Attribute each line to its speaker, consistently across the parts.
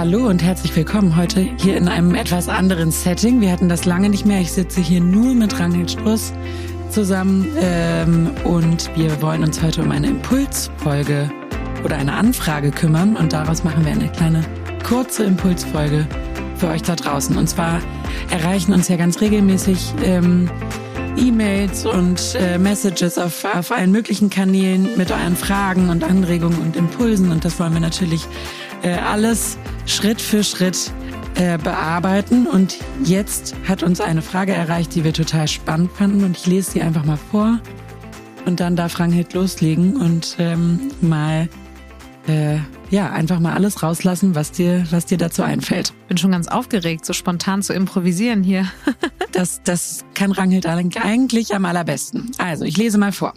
Speaker 1: Hallo und herzlich willkommen heute hier in einem etwas anderen Setting. Wir hatten das lange nicht mehr. Ich sitze hier nur mit Rangel Struss zusammen ähm, und wir wollen uns heute um eine Impulsfolge oder eine Anfrage kümmern und daraus machen wir eine kleine kurze Impulsfolge für euch da draußen. Und zwar erreichen uns ja ganz regelmäßig ähm, E-Mails und äh, Messages auf, auf allen möglichen Kanälen mit euren Fragen und Anregungen und Impulsen. Und das wollen wir natürlich äh, alles Schritt für Schritt äh, bearbeiten. Und jetzt hat uns eine Frage erreicht, die wir total spannend fanden. Und ich lese sie einfach mal vor. Und dann darf Ranghild loslegen und ähm, mal äh, ja, einfach mal alles rauslassen, was dir, was dir dazu einfällt.
Speaker 2: Bin schon ganz aufgeregt, so spontan zu improvisieren hier.
Speaker 1: das, das kann Ranghild eigentlich am allerbesten. Also, ich lese mal vor.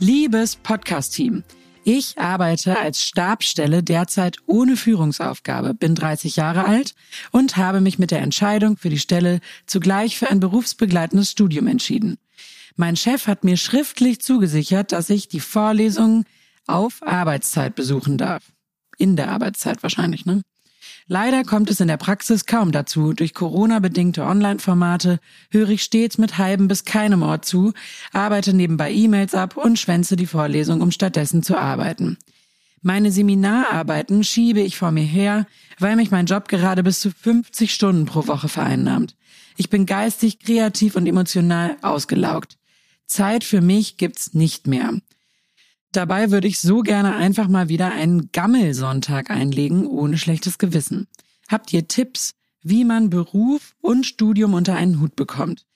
Speaker 1: Liebes Podcast-Team, ich arbeite als Stabstelle derzeit ohne Führungsaufgabe, bin 30 Jahre alt und habe mich mit der Entscheidung für die Stelle zugleich für ein berufsbegleitendes Studium entschieden. Mein Chef hat mir schriftlich zugesichert, dass ich die Vorlesungen auf Arbeitszeit besuchen darf. In der Arbeitszeit wahrscheinlich, ne? Leider kommt es in der Praxis kaum dazu. Durch Corona-bedingte Online-Formate höre ich stets mit halbem bis keinem Ort zu, arbeite nebenbei E-Mails ab und schwänze die Vorlesung, um stattdessen zu arbeiten. Meine Seminararbeiten schiebe ich vor mir her, weil mich mein Job gerade bis zu 50 Stunden pro Woche vereinnahmt. Ich bin geistig, kreativ und emotional ausgelaugt. Zeit für mich gibt's nicht mehr. Dabei würde ich so gerne einfach mal wieder einen Gammelsonntag einlegen, ohne schlechtes Gewissen. Habt ihr Tipps, wie man Beruf und Studium unter einen Hut bekommt?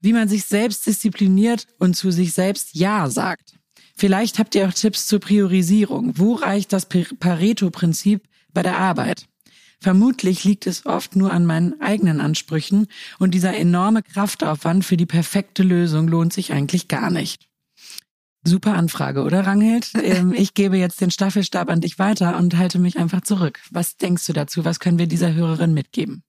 Speaker 1: Wie man sich selbst diszipliniert und zu sich selbst Ja sagt? Vielleicht habt ihr auch Tipps zur Priorisierung. Wo reicht das Pareto-Prinzip bei der Arbeit? Vermutlich liegt es oft nur an meinen eigenen Ansprüchen und dieser enorme Kraftaufwand für die perfekte Lösung lohnt sich eigentlich gar nicht. Super Anfrage, oder Ranghild? Ähm, ich gebe jetzt den Staffelstab an dich weiter und halte mich einfach zurück. Was denkst du dazu? Was können wir dieser Hörerin mitgeben?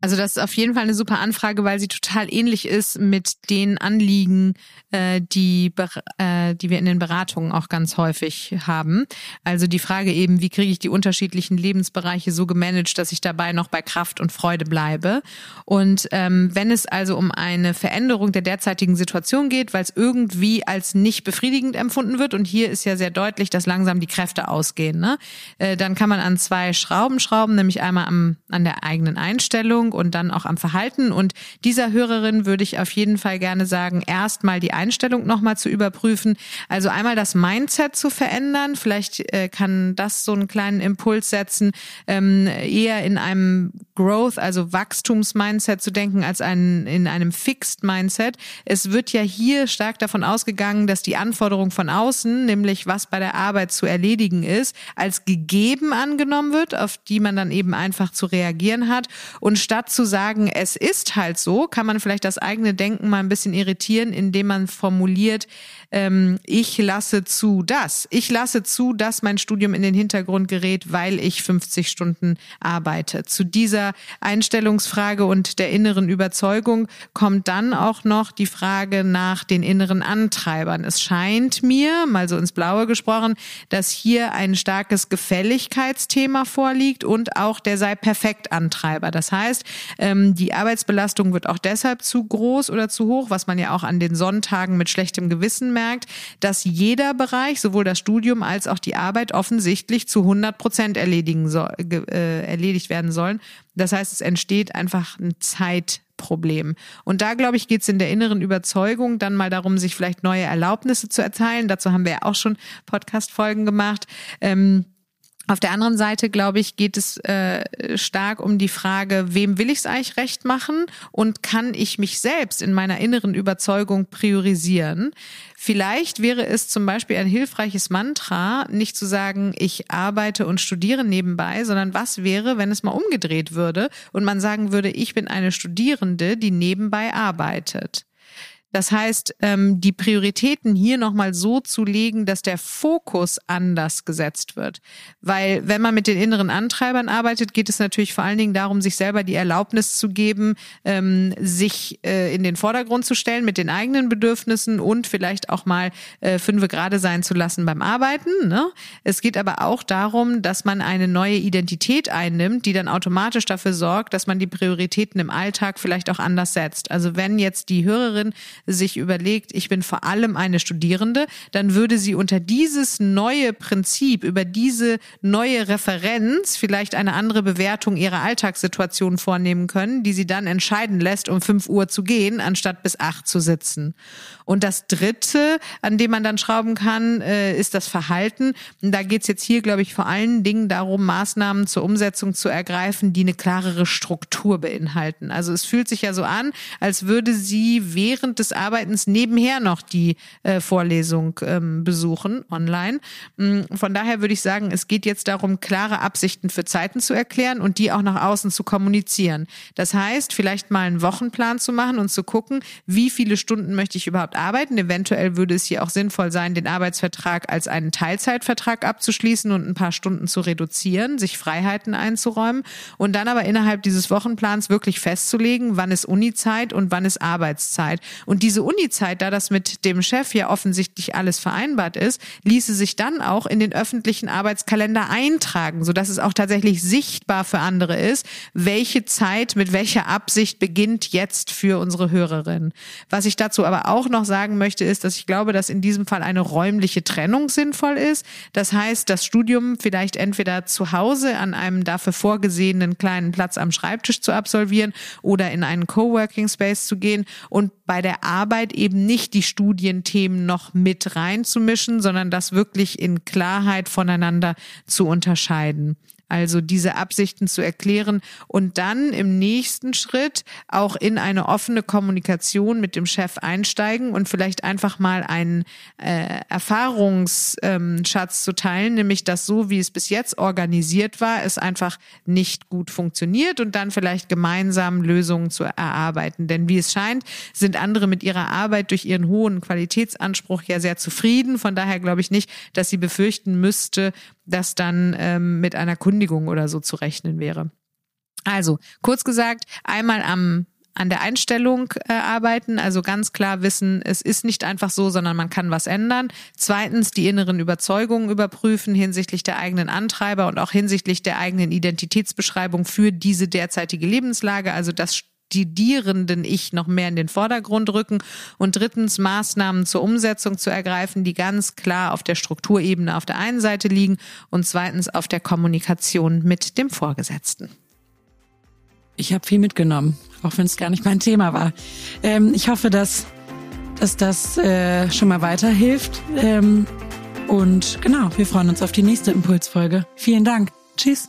Speaker 2: Also das ist auf jeden Fall eine super Anfrage, weil sie total ähnlich ist mit den Anliegen, äh, die, äh, die wir in den Beratungen auch ganz häufig haben. Also die Frage eben, wie kriege ich die unterschiedlichen Lebensbereiche so gemanagt, dass ich dabei noch bei Kraft und Freude bleibe. Und ähm, wenn es also um eine Veränderung der derzeitigen Situation geht, weil es irgendwie als nicht befriedigend empfunden wird, und hier ist ja sehr deutlich, dass langsam die Kräfte ausgehen, ne? äh, dann kann man an zwei Schrauben schrauben, nämlich einmal am, an der eigenen Einstellung Einstellung und dann auch am Verhalten. Und dieser Hörerin würde ich auf jeden Fall gerne sagen, erstmal die Einstellung nochmal zu überprüfen. Also einmal das Mindset zu verändern. Vielleicht äh, kann das so einen kleinen Impuls setzen, ähm, eher in einem Growth, also Wachstumsmindset zu denken, als ein, in einem Fixed Mindset. Es wird ja hier stark davon ausgegangen, dass die Anforderung von außen, nämlich was bei der Arbeit zu erledigen ist, als gegeben angenommen wird, auf die man dann eben einfach zu reagieren hat. Und statt statt zu sagen, es ist halt so, kann man vielleicht das eigene Denken mal ein bisschen irritieren, indem man formuliert, ähm, ich lasse zu das. Ich lasse zu, dass mein Studium in den Hintergrund gerät, weil ich 50 Stunden arbeite. Zu dieser Einstellungsfrage und der inneren Überzeugung kommt dann auch noch die Frage nach den inneren Antreibern. Es scheint mir, mal so ins Blaue gesprochen, dass hier ein starkes Gefälligkeitsthema vorliegt und auch der sei perfekt Antreiber. Das heißt, ähm, die Arbeitsbelastung wird auch deshalb zu groß oder zu hoch, was man ja auch an den Sonntagen mit schlechtem Gewissen merkt, dass jeder Bereich, sowohl das Studium als auch die Arbeit, offensichtlich zu 100 Prozent erledigen soll, äh, erledigt werden sollen. Das heißt, es entsteht einfach ein Zeitproblem. Und da, glaube ich, geht es in der inneren Überzeugung dann mal darum, sich vielleicht neue Erlaubnisse zu erteilen. Dazu haben wir ja auch schon Podcast-Folgen gemacht. Ähm, auf der anderen Seite, glaube ich, geht es äh, stark um die Frage, wem will ich es eigentlich recht machen und kann ich mich selbst in meiner inneren Überzeugung priorisieren? Vielleicht wäre es zum Beispiel ein hilfreiches Mantra, nicht zu sagen, ich arbeite und studiere nebenbei, sondern was wäre, wenn es mal umgedreht würde und man sagen würde, ich bin eine Studierende, die nebenbei arbeitet. Das heißt, ähm, die Prioritäten hier nochmal so zu legen, dass der Fokus anders gesetzt wird. Weil wenn man mit den inneren Antreibern arbeitet, geht es natürlich vor allen Dingen darum, sich selber die Erlaubnis zu geben, ähm, sich äh, in den Vordergrund zu stellen mit den eigenen Bedürfnissen und vielleicht auch mal äh, fünfe gerade sein zu lassen beim Arbeiten. Ne? Es geht aber auch darum, dass man eine neue Identität einnimmt, die dann automatisch dafür sorgt, dass man die Prioritäten im Alltag vielleicht auch anders setzt. Also wenn jetzt die Hörerin sich überlegt, ich bin vor allem eine Studierende, dann würde sie unter dieses neue Prinzip, über diese neue Referenz vielleicht eine andere Bewertung ihrer Alltagssituation vornehmen können, die sie dann entscheiden lässt, um fünf Uhr zu gehen, anstatt bis acht zu sitzen. Und das Dritte, an dem man dann schrauben kann, äh, ist das Verhalten. Und da geht es jetzt hier, glaube ich, vor allen Dingen darum, Maßnahmen zur Umsetzung zu ergreifen, die eine klarere Struktur beinhalten. Also es fühlt sich ja so an, als würde sie während des Arbeitens nebenher noch die äh, Vorlesung ähm, besuchen online. Mm, von daher würde ich sagen, es geht jetzt darum, klare Absichten für Zeiten zu erklären und die auch nach außen zu kommunizieren. Das heißt, vielleicht mal einen Wochenplan zu machen und zu gucken, wie viele Stunden möchte ich überhaupt arbeiten. Eventuell würde es hier auch sinnvoll sein, den Arbeitsvertrag als einen Teilzeitvertrag abzuschließen und ein paar Stunden zu reduzieren, sich Freiheiten einzuräumen und dann aber innerhalb dieses Wochenplans wirklich festzulegen, wann ist Unizeit und wann ist Arbeitszeit. Und diese Unizeit, da das mit dem Chef ja offensichtlich alles vereinbart ist, ließe sich dann auch in den öffentlichen Arbeitskalender eintragen, sodass es auch tatsächlich sichtbar für andere ist, welche Zeit mit welcher Absicht beginnt jetzt für unsere Hörerin. Was ich dazu aber auch noch sagen möchte, ist, dass ich glaube, dass in diesem Fall eine räumliche Trennung sinnvoll ist. Das heißt, das Studium vielleicht entweder zu Hause an einem dafür vorgesehenen kleinen Platz am Schreibtisch zu absolvieren oder in einen Coworking Space zu gehen und bei der Arbeit eben nicht die Studienthemen noch mit reinzumischen, sondern das wirklich in Klarheit voneinander zu unterscheiden. Also diese Absichten zu erklären und dann im nächsten Schritt auch in eine offene Kommunikation mit dem Chef einsteigen und vielleicht einfach mal einen äh, Erfahrungsschatz ähm, zu teilen, nämlich dass so wie es bis jetzt organisiert war, es einfach nicht gut funktioniert und dann vielleicht gemeinsam Lösungen zu erarbeiten. Denn wie es scheint, sind andere mit ihrer Arbeit durch ihren hohen Qualitätsanspruch ja sehr zufrieden. Von daher glaube ich nicht, dass sie befürchten müsste, dass dann ähm, mit einer Kündigung oder so zu rechnen wäre. Also, kurz gesagt, einmal am an der Einstellung äh, arbeiten, also ganz klar wissen, es ist nicht einfach so, sondern man kann was ändern. Zweitens die inneren Überzeugungen überprüfen hinsichtlich der eigenen Antreiber und auch hinsichtlich der eigenen Identitätsbeschreibung für diese derzeitige Lebenslage, also das studierenden Ich noch mehr in den Vordergrund rücken und drittens Maßnahmen zur Umsetzung zu ergreifen, die ganz klar auf der Strukturebene auf der einen Seite liegen und zweitens auf der Kommunikation mit dem Vorgesetzten.
Speaker 1: Ich habe viel mitgenommen, auch wenn es gar nicht mein Thema war. Ähm, ich hoffe, dass, dass das äh, schon mal weiterhilft. Ähm, und genau, wir freuen uns auf die nächste Impulsfolge. Vielen Dank. Tschüss.